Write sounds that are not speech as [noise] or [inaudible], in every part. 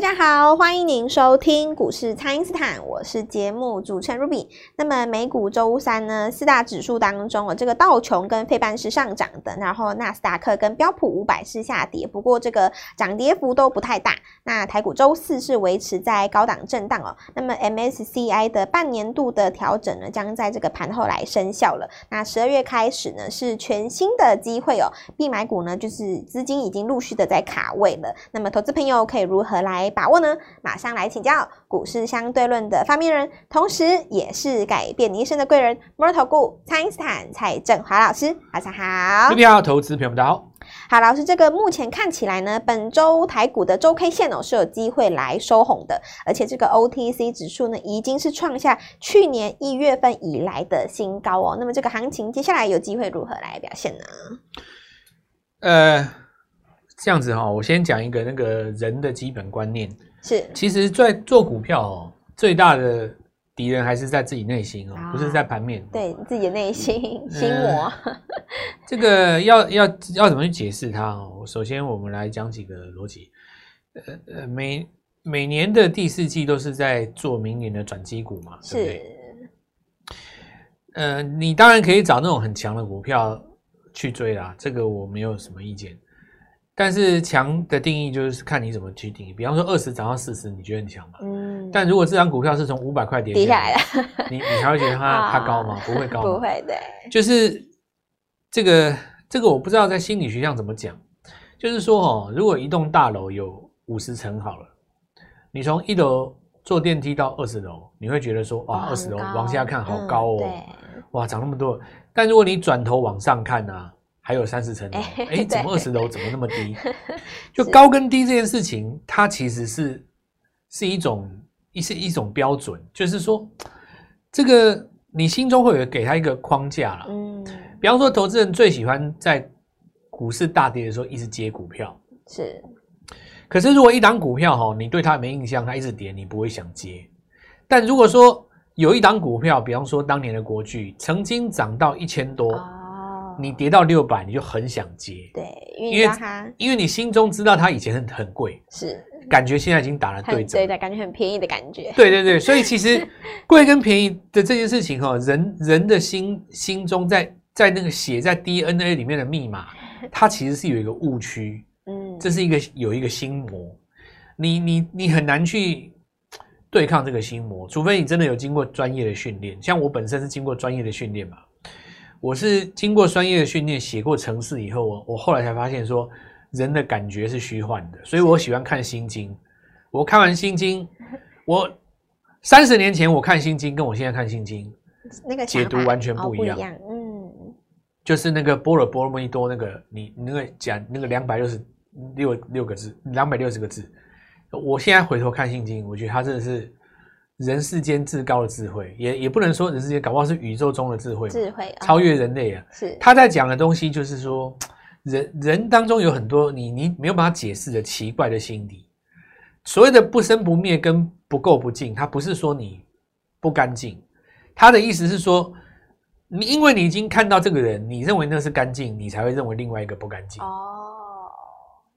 大家好，欢迎您收听股市蔡因斯坦，我是节目主持人 Ruby。那么美股周三呢，四大指数当中哦，这个道琼跟费半是上涨的，然后纳斯达克跟标普五百是下跌，不过这个涨跌幅都不太大。那台股周四是维持在高档震荡哦。那么 MSCI 的半年度的调整呢，将在这个盘后来生效了。那十二月开始呢，是全新的机会哦，必买股呢，就是资金已经陆续的在卡位了。那么投资朋友可以如何来把握呢？马上来请教股市相对论的发明人，同时也是改变你一生的贵人——摩尔投顾蔡因斯坦蔡振华老师，晚上好。你好，投资朋友们大家好。好，老师，这个目前看起来呢，本周台股的周 K 线哦是有机会来收红的，而且这个 OTC 指数呢已经是创下去年一月份以来的新高哦。那么这个行情接下来有机会如何来表现呢？呃。这样子哈，我先讲一个那个人的基本观念是，其实，在做股票哦，最大的敌人还是在自己内心哦，不是在盘面。对自己的内心 [laughs] 心魔。这个要要要怎么去解释它哦？首先，我们来讲几个逻辑。呃呃，每每年的第四季都是在做明年的转机股嘛，对不对？呃，你当然可以找那种很强的股票去追啦，这个我没有什么意见。但是强的定义就是看你怎么去定义。比方说二十涨到四十，你觉得很强吗？嗯。但如果这张股票是从五百块跌下来的，你你还会觉得它 [laughs] 它高吗？不会高？不会，的。就是这个这个我不知道在心理学上怎么讲。就是说哦，如果一栋大楼有五十层好了，你从一楼坐电梯到二十楼，你会觉得说哇，二十楼往下看好高哦，对，哇，涨那么多。但如果你转头往上看呢、啊？还有三十层楼，哎、欸，怎么二十楼怎么那么低？[laughs] 就高跟低这件事情，它其实是是一种一是一种标准，就是说，这个你心中会有给他一个框架了。嗯，比方说，投资人最喜欢在股市大跌的时候一直接股票，是。可是如果一档股票哈，你对它没印象，它一直跌，你不会想接。但如果说有一档股票，比方说当年的国巨，曾经涨到一千多。啊你跌到六百，你就很想接，对，因为它，因为你心中知道它以前很很贵，是。感觉现在已经打了对折，对的，感觉很便宜的感觉，对对对，所以其实 [laughs] 贵跟便宜的这件事情哈，人人的心心中在在那个写在 DNA 里面的密码，[laughs] 它其实是有一个误区，嗯，这是一个有一个心魔，你你你很难去对抗这个心魔，除非你真的有经过专业的训练，像我本身是经过专业的训练嘛。我是经过专业的训练，写过程式以后，我我后来才发现说，人的感觉是虚幻的，所以我喜欢看心经。我看完心经，我三十年前我看心经，跟我现在看心经，那个解读完全不一样。哦、一嗯，就是那个波若波罗蜜多那个，你那个讲那个两百六十六六个字，两百六十个字，我现在回头看心经，我觉得它真的是。人世间至高的智慧，也也不能说人世间，搞不好是宇宙中的智慧，智慧超越人类啊！是他在讲的东西，就是说人人当中有很多你你没有办法解释的奇怪的心理。所谓的不生不灭跟不垢不净，它不是说你不干净，他的意思是说，你因为你已经看到这个人，你认为那是干净，你才会认为另外一个不干净。哦。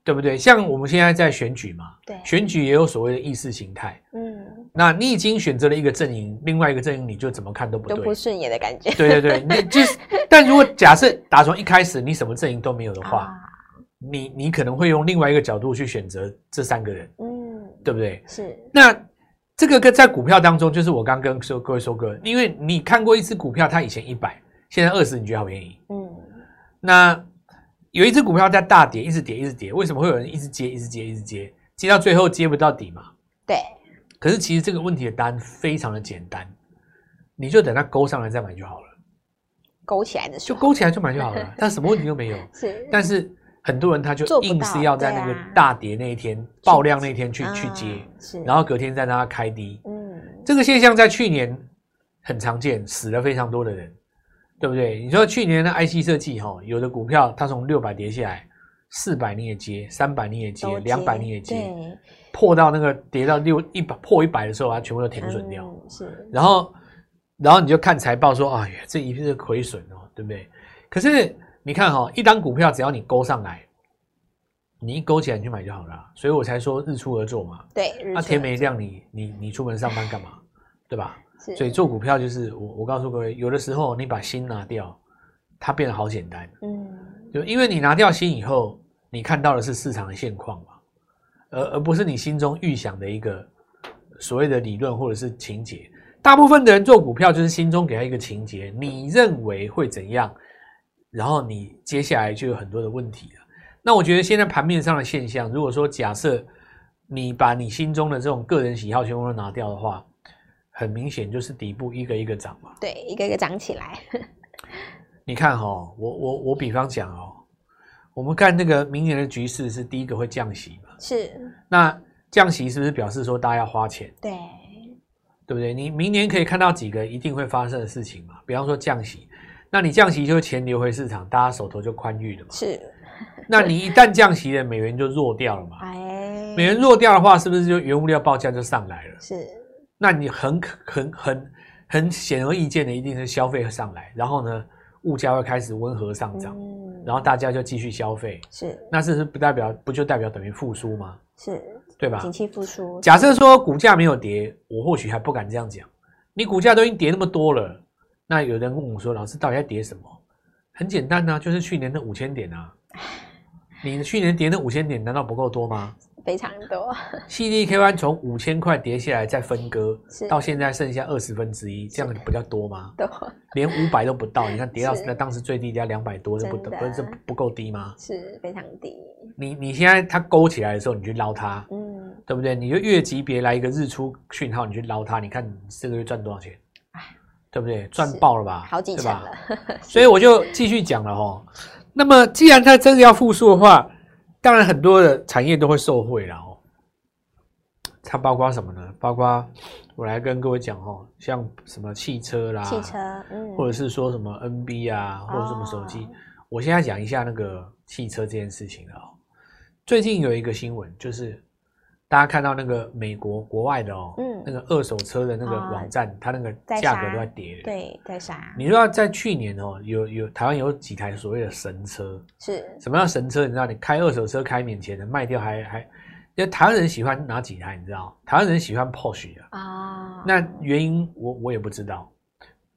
对不对？像我们现在在选举嘛，对，选举也有所谓的意识形态。嗯，那你已经选择了一个阵营，另外一个阵营你就怎么看都不对，都不顺眼的感觉。对对对，你 [laughs] 就是，但如果假设打从一开始你什么阵营都没有的话，啊、你你可能会用另外一个角度去选择这三个人。嗯，对不对？是。那这个跟在股票当中，就是我刚刚跟说各位说过，因为你看过一只股票，它以前一百，现在二十，你觉得好便宜？嗯，那。有一只股票在大跌，一直跌，一直跌。为什么会有人一直接，一直接，一直接，接到最后接不到底嘛？对。可是其实这个问题的答案非常的简单，你就等它勾上来再买就好了。勾起来的时候。就勾起来就买就好了，[laughs] 但什么问题都没有。[laughs] 是。但是很多人他就硬是要在那个大跌那一天、啊、爆量那一天去去接，是。然后隔天再让它开低。嗯。这个现象在去年很常见，死了非常多的人。对不对？你说去年的 IC 设计哈，有的股票它从六百跌下来，四百你也接，三百你也接，两百你也接，破到那个跌到六一百破一百的时候，它全部都停损掉。嗯、是，然后然后你就看财报说，哎呀，这一定是亏损哦，对不对？可是你看哈，一档股票只要你勾上来，你一勾起来你去买就好了，所以我才说日出而作嘛。对，那、啊、天没亮你，你你你出门上班干嘛？对吧？所以做股票就是我我告诉各位，有的时候你把心拿掉，它变得好简单。嗯，就因为你拿掉心以后，你看到的是市场的现况嘛，而而不是你心中预想的一个所谓的理论或者是情节。大部分的人做股票就是心中给他一个情节，你认为会怎样，然后你接下来就有很多的问题了。那我觉得现在盘面上的现象，如果说假设你把你心中的这种个人喜好全部都拿掉的话，很明显就是底部一个一个涨嘛。对，一个一个涨起来。[laughs] 你看哈、哦，我我我比方讲哦，我们看那个明年的局势是第一个会降息嘛？是。那降息是不是表示说大家要花钱？对，对不对？你明年可以看到几个一定会发生的事情嘛？比方说降息，那你降息就钱流回市场，大家手头就宽裕了嘛？是。那你一旦降息了，美元就弱掉了嘛？哎，美元弱掉的话，是不是就原物料报价就上来了？是。那你很很很很显而易见的，一定是消费上来，然后呢，物价会开始温和上涨，嗯，然后大家就继续消费。是。那是不是不代表不就代表等于复苏吗？是。对吧？景气复苏。假设说股价没有跌，我或许还不敢这样讲。你股价都已经跌那么多了，那有人问我说：“老师，到底在跌什么？”很简单呐，就是去年的五千点啊。你去年跌那五千点，难道不够多吗？非常多。CDKY 从五千块跌下来，再分割，到现在剩下二十分之一，这样不叫多吗？多，连五百都不到。[laughs] 你看跌到那当时最低跌到两百多，这不不是不够低吗？是非常低。你你现在它勾起来的时候，你去捞它，嗯，对不对？你就月级别来一个日出讯号，你去捞它，你看你这个月赚多少钱？对不对？赚爆了吧？好几成了。[laughs] 所以我就继续讲了哈。那么，既然它真的要复苏的话，当然很多的产业都会受惠了哦。它包括什么呢？包括我来跟各位讲哦，像什么汽车啦，汽车，嗯，或者是说什么 NB 啊，或者什么手机。哦。我现在讲一下那个汽车这件事情了哦。最近有一个新闻就是。大家看到那个美国国外的哦，嗯，那个二手车的那个网站，哦、它那个价格都在跌，对，在杀。你说在去年哦，有有台湾有几台所谓的神车，是什么叫神车？你知道，你开二手车开免钱的，卖掉还还，因为台湾人喜欢哪几台？你知道，台湾人喜欢 Porsche 的啊。哦、那原因我我也不知道，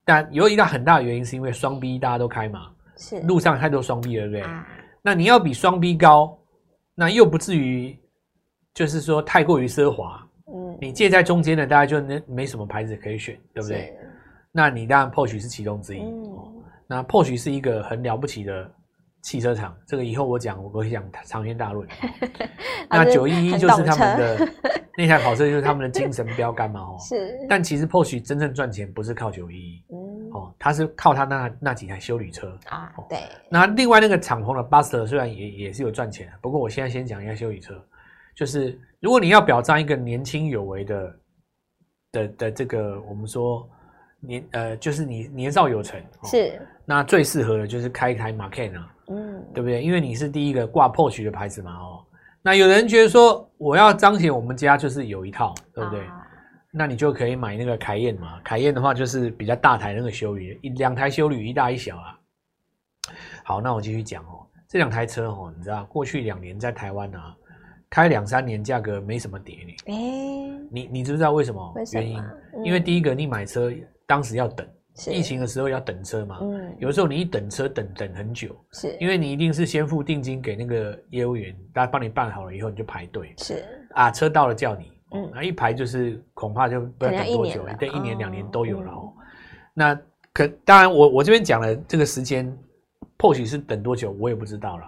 但有一个很大的原因是因为双 B 大家都开嘛，是路上太多双 B 了，对不对？啊、那你要比双 B 高，那又不至于。就是说太过于奢华，嗯，你介在中间的，大家就没没什么牌子可以选，对不对？那你当然 Porsche 是其中之一，嗯，那 Porsche 是一个很了不起的汽车厂，这个以后我讲，我会讲长篇大论。[laughs] 那九一一就是他们的那台跑车，就是他们的精神标杆嘛，哦，是。[laughs] 但其实 Porsche 真正赚钱不是靠九一一，嗯，哦，他是靠他那那几台修理车啊，对。那另外那个敞篷的 Buster 虽然也也是有赚钱，不过我现在先讲一下修理车。就是如果你要表彰一个年轻有为的的的这个，我们说年呃，就是你年少有成，是、哦、那最适合的就是开一台 Macan 啊，嗯，对不对？因为你是第一个挂 Porsche 的牌子嘛，哦，那有人觉得说我要彰显我们家就是有一套，对不对？啊、那你就可以买那个凯宴嘛，凯宴的话就是比较大台那个修旅，一两台修旅一大一小啊。好，那我继续讲哦，这两台车哦，你知道过去两年在台湾啊。开两三年，价格没什么跌呢。欸、你你知不知道为什么？原因？嗯、因为第一个，你买车当时要等，疫情的时候要等车嘛。嗯，有时候你一等车等等很久，是因为你一定是先付定金给那个业务员，大家帮你办好了以后你就排队。是啊，车到了叫你，嗯，那一排就是恐怕就不知道等多久，等一年两年都有了。哦嗯、那可当然我，我我这边讲了这个时间，或许是等多久，我也不知道了。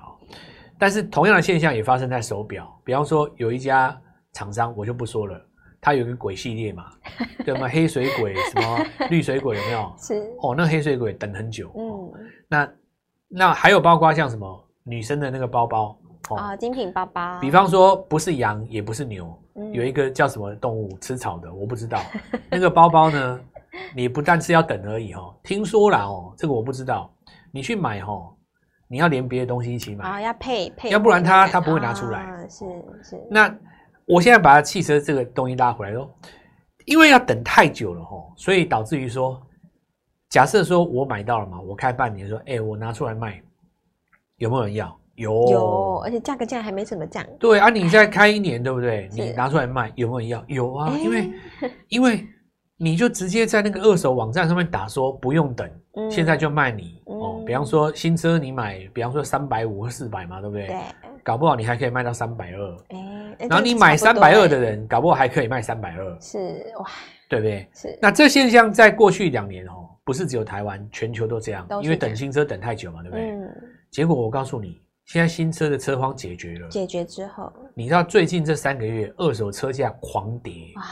但是同样的现象也发生在手表，比方说有一家厂商，我就不说了，它有一个鬼系列嘛，[laughs] 对吗？黑水鬼什么 [laughs] 绿水鬼有没有？是哦，那黑水鬼等很久。嗯，哦、那那还有包括像什么女生的那个包包哦，哦，精品包包。比方说不是羊也不是牛，嗯、有一个叫什么动物吃草的，我不知道。[laughs] 那个包包呢，你不但是要等而已哦，听说啦哦，这个我不知道，你去买哦。你要连别的东西一起买啊，要配配，要不然他他不会拿出来。啊、是是。那我现在把汽车这个东西拉回来说，因为要等太久了吼，所以导致于说，假设说我买到了嘛，我开半年说，哎、欸，我拿出来卖，有没有人要？有有，而且价格竟然还没怎么涨。对啊，你现在 [laughs] 开一年，对不对？你拿出来卖有没有人要？有啊，因为因为你就直接在那个二手网站上面打说不用等，嗯、现在就卖你、嗯、哦。比方说新车你买，比方说三百五或四百嘛，对不对？对。搞不好你还可以卖到三百二。然后你买三百二的人，搞不好还可以卖三百二。是哇，对不对？是。那这现象在过去两年哦，不是只有台湾，全球都这样，因为等新车等太久嘛，对不对？嗯。结果我告诉你。现在新车的车荒解决了，解决之后，你知道最近这三个月二手车价狂跌啊？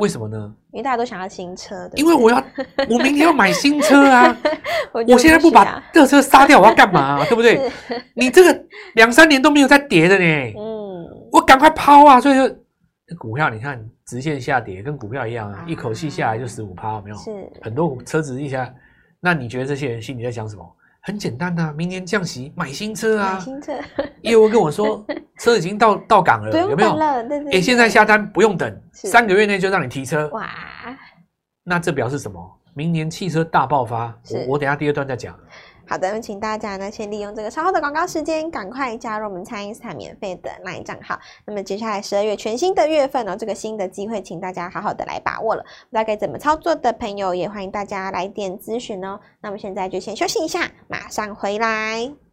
为什么呢？因为大家都想要新车的。因为我要，我明天要买新车啊！[laughs] 我现在不把这车杀掉，我要干嘛啊？[laughs] 对不对？你这个两三年都没有再跌的呢。嗯，我赶快抛啊！所以说股票你看直线下跌，跟股票一样啊，一口气下来就十五趴，有没有？是很多车子一下，那你觉得这些人心里在想什么？很简单呐、啊，明年降息买新车啊！买新车，[laughs] 业务跟我说车已经到到港了，有没有？哎、欸，现在下单不用等，三个月内就让你提车。哇！那这表示什么？明年汽车大爆发。我我等下第二段再讲。好的，那请大家呢先利用这个稍后的广告时间，赶快加入我们蔡因斯坦免费的 LINE 账号。那么接下来十二月全新的月份呢、哦，这个新的机会，请大家好好的来把握了。不知道该怎么操作的朋友，也欢迎大家来电咨询哦。那么现在就先休息一下，马上回来。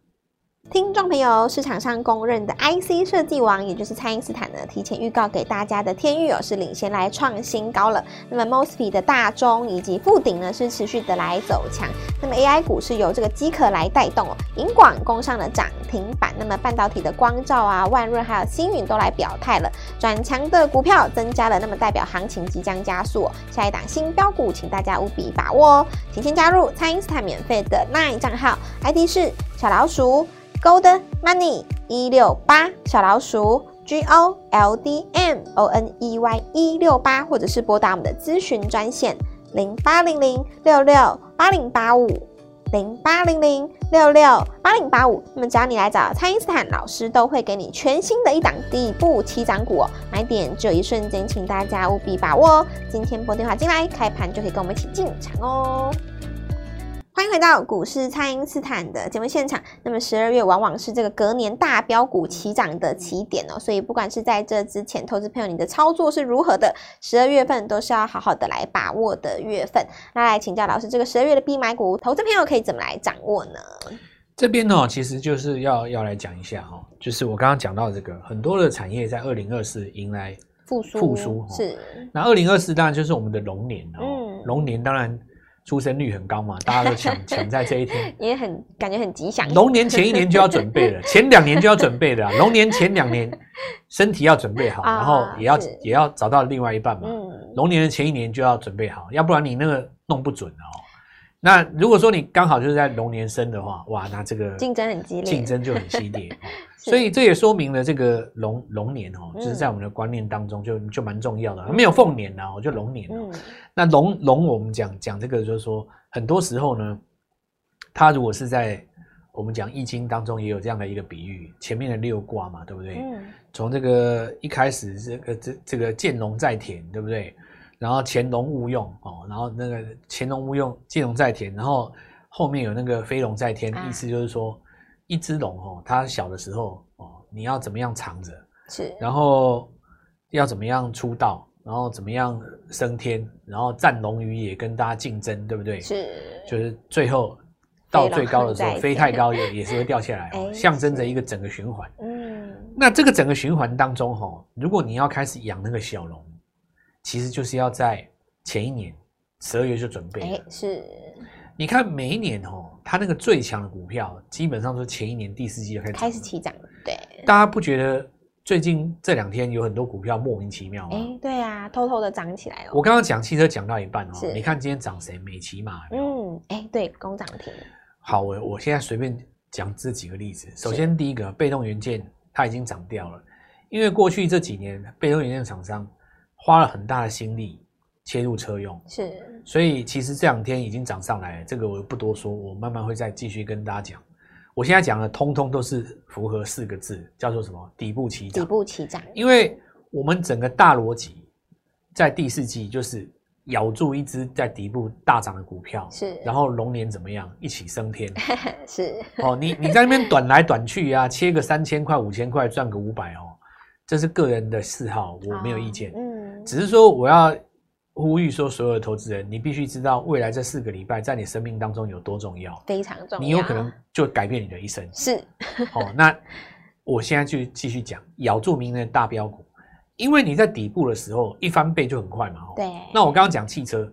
听众朋友，市场上公认的 IC 设计王，也就是蔡因斯坦呢，提前预告给大家的天域哦，是领先来创新高了。那么 Mosfet 的大中以及富鼎呢，是持续的来走强。那么 AI 股是由这个机壳来带动哦，银广攻上了涨停板。那么半导体的光罩啊、万润还有星云都来表态了，转强的股票增加了，那么代表行情即将加速哦。下一档新标股，请大家务必把握哦。请先加入蔡因斯坦免费的 LINE 账号，ID 是小老鼠。Gold Money 一六八小老鼠 G O L D M O N E Y 一六八，或者是拨打我们的咨询专线零八零零六六八零八五零八零零六六八零八五。那么只要你来找蔡因斯坦老师，都会给你全新的一档底部起涨股哦，买点只有一瞬间，请大家务必把握哦。今天拨电话进来，开盘就可以跟我们一起进场哦。欢迎回到股市，蔡因斯坦的节目现场。那么十二月往往是这个隔年大标股起涨的起点哦，所以不管是在这之前，投资朋友你的操作是如何的，十二月份都是要好好的来把握的月份。那来请教老师，这个十二月的必买股，投资朋友可以怎么来掌握呢？这边呢，其实就是要要来讲一下哈，就是我刚刚讲到这个很多的产业在二零二四迎来复苏，复苏是。那二零二四当然就是我们的龙年哦，嗯，龙年当然。出生率很高嘛，[laughs] 大家都抢抢在这一天，也很感觉很吉祥。龙年前一年就要准备了，[laughs] 前两年就要准备了。龙年前两年身体要准备好，然后也要也要找到另外一半嘛。龙年的前一年就要准备好，要不然你那个弄不准哦。那如果说你刚好就是在龙年生的话，哇，那这个竞争很激烈，竞争就很激烈。[laughs] 所以这也说明了这个龙龙年哦，就是在我们的观念当中就就蛮重要的。没有凤年呐，我就龙年。那龙龙，我们讲讲这个，就是说很多时候呢，它如果是在我们讲易经当中也有这样的一个比喻，前面的六卦嘛，对不对？从这个一开始这个这这个见龙在田，对不对？然后潜龙勿用哦，然后那个潜龙勿用，见龙在田，然后后面有那个飞龙在天，意思就是说。一只龙哦，它小的时候哦，你要怎么样藏着？是，然后要怎么样出道，然后怎么样升天，然后占龙于野，跟大家竞争，对不对？是，就是最后到最高的时候，飞太高也也是会掉下来哦，[laughs] 象征着一个整个循环。嗯，那这个整个循环当中哈，如果你要开始养那个小龙，其实就是要在前一年十二月就准备。哎，是。你看每一年哦，它那个最强的股票，基本上都是前一年第四季就开始开始起涨了。对，大家不觉得最近这两天有很多股票莫名其妙吗？哎，对啊，偷偷的涨起来了。我刚刚讲汽车讲到一半哦，你看今天涨谁？美骑马。嗯，哎，对，工涨停。好，我我现在随便讲这几个例子。首先第一个，被动元件它已经涨掉了，因为过去这几年被动元件厂商花了很大的心力。切入车用是，所以其实这两天已经涨上来了，这个我不多说，我慢慢会再继续跟大家讲。我现在讲的通通都是符合四个字，叫做什么？底部起涨。底部起涨。因为我们整个大逻辑在第四季就是咬住一只在底部大涨的股票，是，然后龙年怎么样一起升天？[laughs] 是哦，你你在那边短来短去啊，切个三千块五千块赚个五百哦，这是个人的嗜好，我没有意见。哦、嗯，只是说我要呼吁说，所有的投资人，你必须知道未来这四个礼拜在你生命当中有多重要，非常重要，你有可能就改变你的一生。是，哦，那我现在就继续讲，咬住明年的大标股。因为你在底部的时候一翻倍就很快嘛，对。那我刚刚讲汽车，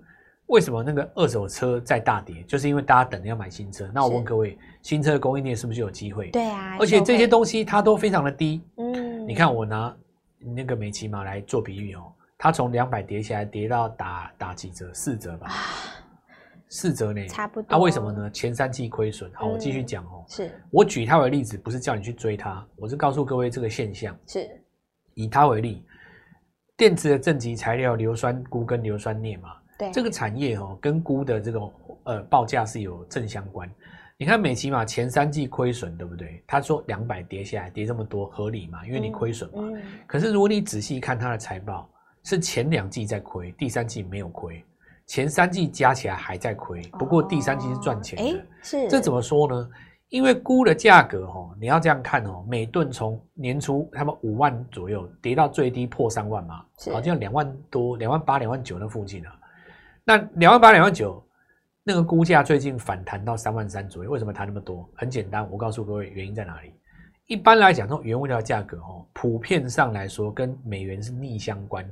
为什么那个二手车在大跌？就是因为大家等着要买新车。那我问各位，新车的供应链是不是有机会？对啊。而且这些东西它都非常的低。嗯。你看我拿那个美琪玛来做比喻哦，它从两百跌下来，跌到打打几折？四折吧。四折呢？差不多。那为什么呢？前三季亏损。好，我继续讲哦。是。我举它为例子，不是叫你去追它，我是告诉各位这个现象。是。以它为例。电池的正极材料硫酸钴跟硫酸镍嘛，对，这个产业哦，跟钴的这个呃报价是有正相关。你看美琪嘛前三季亏损，对不对？他说两百跌下来，跌这么多合理嘛？因为你亏损嘛。嗯嗯、可是如果你仔细看它的财报，是前两季在亏，第三季没有亏，前三季加起来还在亏，不过第三季是赚钱的。哦、是这怎么说呢？因为估的价格哦，你要这样看哦，每吨从年初他们五万左右跌到最低破三万嘛，好像两万多、两万八、两万九那附近啊。那两万八、两万九，那个估价最近反弹到三万三左右，为什么弹那么多？很简单，我告诉各位原因在哪里。一般来讲，这种原物料价格哦，普遍上来说跟美元是逆相关，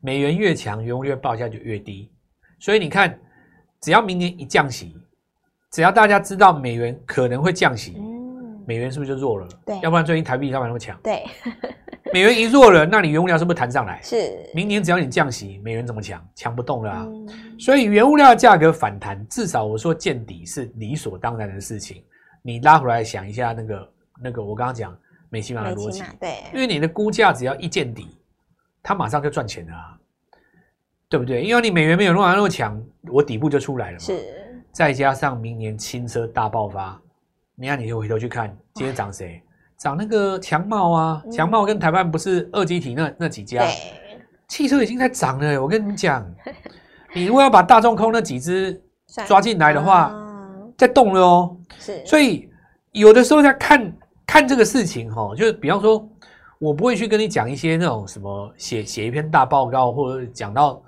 美元越强，原物料报价就越低。所以你看，只要明年一降息。只要大家知道美元可能会降息，嗯，美元是不是就弱了？对，要不然最近台币干嘛那么强？对，美元一弱了，那你原物料是不是弹上来？是，明年只要你降息，美元怎么强？强不动了啊！嗯，所以原物料的价格反弹，至少我说见底是理所当然的事情。你拉回来想一下，那个那个我刚刚讲美琪玛的逻辑，对，因为你的估价只要一见底，它马上就赚钱了啊，对不对？因为你美元没有那么那么强，我底部就出来了嘛。是。再加上明年轻车大爆发，你看，你就回头去看，今天涨谁？涨那个强茂啊，强茂跟台湾不是二极体那那几家，汽车已经在涨了。我跟你讲，[laughs] 你如果要把大众空那几只抓进来的话，在动了哦。是，所以有的时候在看看这个事情哈，就是比方说，我不会去跟你讲一些那种什么写写一篇大报告，或者讲到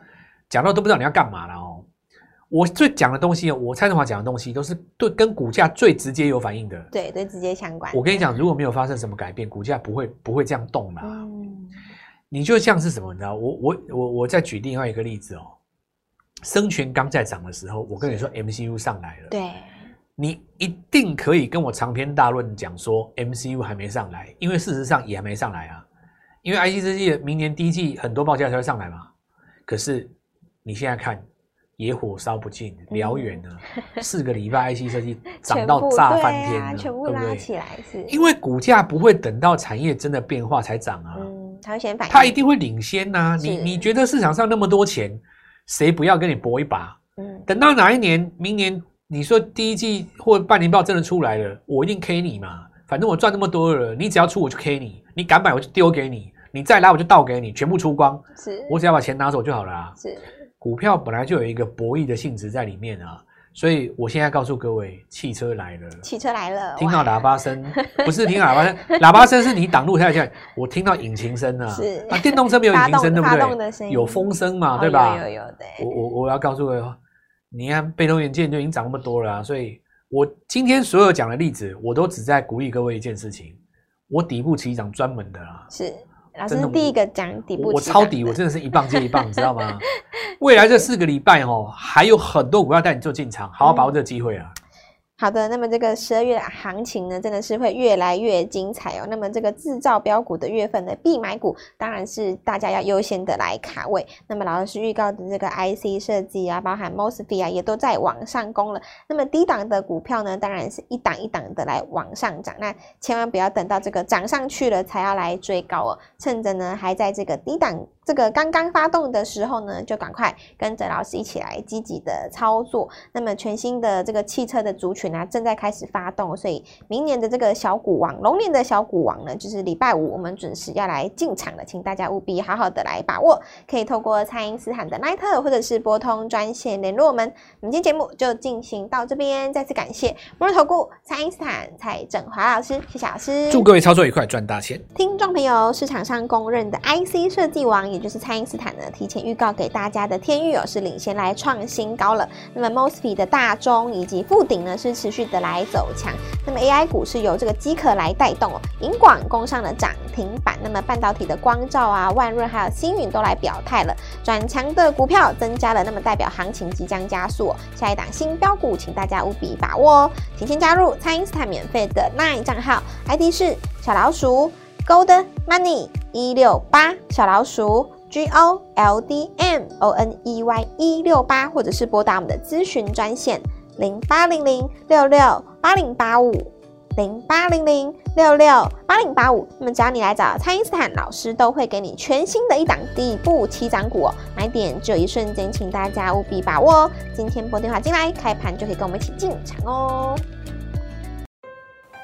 讲到都不知道你要干嘛了哦。我最讲的东西，我蔡振华讲的东西都是对跟股价最直接有反应的，对对，直接相关。我跟你讲，如果没有发生什么改变，股价不会不会这样动的。嗯，你就像是什么？你知道，我我我我再举另外一个例子哦。生全刚在涨的时候，我跟你说 MCU 上来了，对，你一定可以跟我长篇大论讲说 MCU 还没上来，因为事实上也还没上来啊。因为 IC 设计明年第一季很多报价才会上来嘛。可是你现在看。野火烧不尽，燎原啊。嗯、四个礼拜，IC 设计涨到炸翻天了，全部拉起来是。因为股价不会等到产业真的变化才涨啊，嗯，它会先反应，它一定会领先呐、啊。你你觉得市场上那么多钱，谁不要跟你搏一把？嗯，等到哪一年，明年你说第一季或半年报真的出来了，我一定 K 你嘛。反正我赚那么多了，你只要出我就 K 你，你敢买我就丢给你，你再来我就倒给你，全部出光。是，我只要把钱拿走就好了啊。是。股票本来就有一个博弈的性质在里面啊，所以我现在告诉各位，汽车来了，汽车来了，听到喇叭声，不是听到喇叭声，喇叭声是你挡路太快，我听到引擎声啊，是啊，电动车没有引擎声，对不对？有风声嘛，对吧？有有有对。我我我要告诉各位，你看被动元件就已经涨那么多了啊，所以我今天所有讲的例子，我都只在鼓励各位一件事情，我底部起涨专门的啦，是。老师第一个讲底部我，我抄底，我真的是一棒接一棒，你知道吗？未来这四个礼拜哦，还有很多股票带你做进场，好好把握这个机会啊。好的，那么这个十二月的行情呢，真的是会越来越精彩哦。那么这个制造标股的月份的必买股，当然是大家要优先的来卡位。那么老师预告的这个 IC 设计啊，包含 MOSFET 啊，也都在往上攻了。那么低档的股票呢，当然是一档一档的来往上涨。那千万不要等到这个涨上去了才要来追高哦，趁着呢还在这个低档。这个刚刚发动的时候呢，就赶快跟着老师一起来积极的操作。那么全新的这个汽车的族群啊，正在开始发动，所以明年的这个小股王，龙年的小股王呢，就是礼拜五我们准时要来进场了，请大家务必好好的来把握。可以透过蔡英斯坦的 LINE 或者是拨通专线联络我们。我们今天节目就进行到这边，再次感谢摩尔投顾蔡英斯坦蔡振华老师，谢谢老师。祝各位操作愉快，赚大钱。听众朋友，市场上公认的 IC 设计王，就是蔡因斯坦呢，提前预告给大家的天域哦，是领先来创新高了。那么 Mosfet 的大中以及富鼎呢，是持续的来走强。那么 AI 股是由这个机壳来带动哦，银广攻上了涨停板。那么半导体的光照啊、万润还有星云都来表态了，转强的股票增加了，那么代表行情即将加速。下一档新标股，请大家务必把握哦，请先加入蔡因斯坦免费的 LINE 账号，ID 是小老鼠。Gold Money 一六八小老鼠 G O L D M O N E Y 一六八，或者是拨打我们的咨询专线零八零零六六八零八五零八零零六六八零八五。那么只要你来找蔡英斯坦老师，都会给你全新的一档底部起涨股哦，买点只有一瞬间，请大家务必把握哦。今天拨电话进来，开盘就可以跟我们一起进场哦。